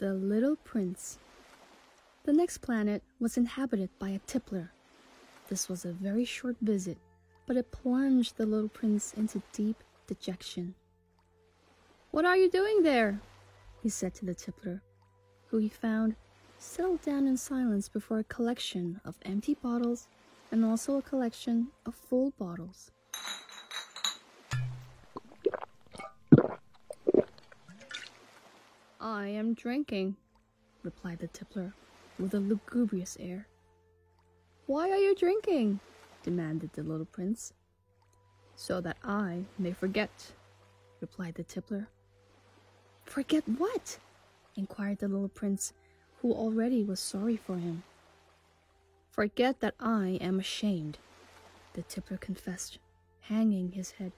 The Little Prince. The next planet was inhabited by a tippler. This was a very short visit, but it plunged the little prince into deep dejection. What are you doing there? he said to the tippler, who he found settled down in silence before a collection of empty bottles and also a collection of full bottles. I am drinking, replied the tippler with a lugubrious air. Why are you drinking? demanded the little prince. So that I may forget, replied the tippler. Forget what? inquired the little prince, who already was sorry for him. Forget that I am ashamed, the tippler confessed, hanging his head.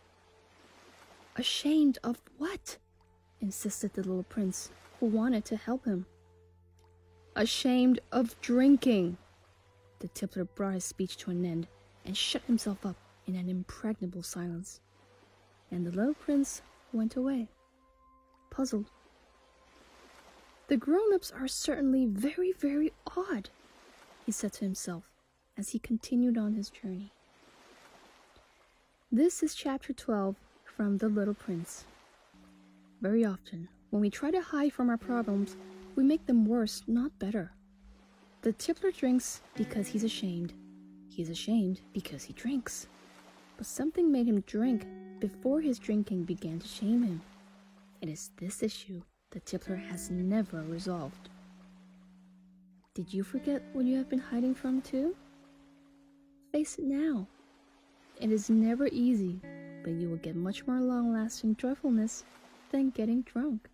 Ashamed of what? insisted the little prince, wanted to help him. Ashamed of drinking. The tippler brought his speech to an end and shut himself up in an impregnable silence. And the little prince went away, puzzled. The grown ups are certainly very, very odd, he said to himself as he continued on his journey. This is chapter 12 from The Little Prince. Very often, when we try to hide from our problems, we make them worse, not better. The tippler drinks because he's ashamed. He's ashamed because he drinks. But something made him drink before his drinking began to shame him. It is this issue the tippler has never resolved. Did you forget what you have been hiding from too? Face it now. It is never easy, but you will get much more long lasting joyfulness than getting drunk.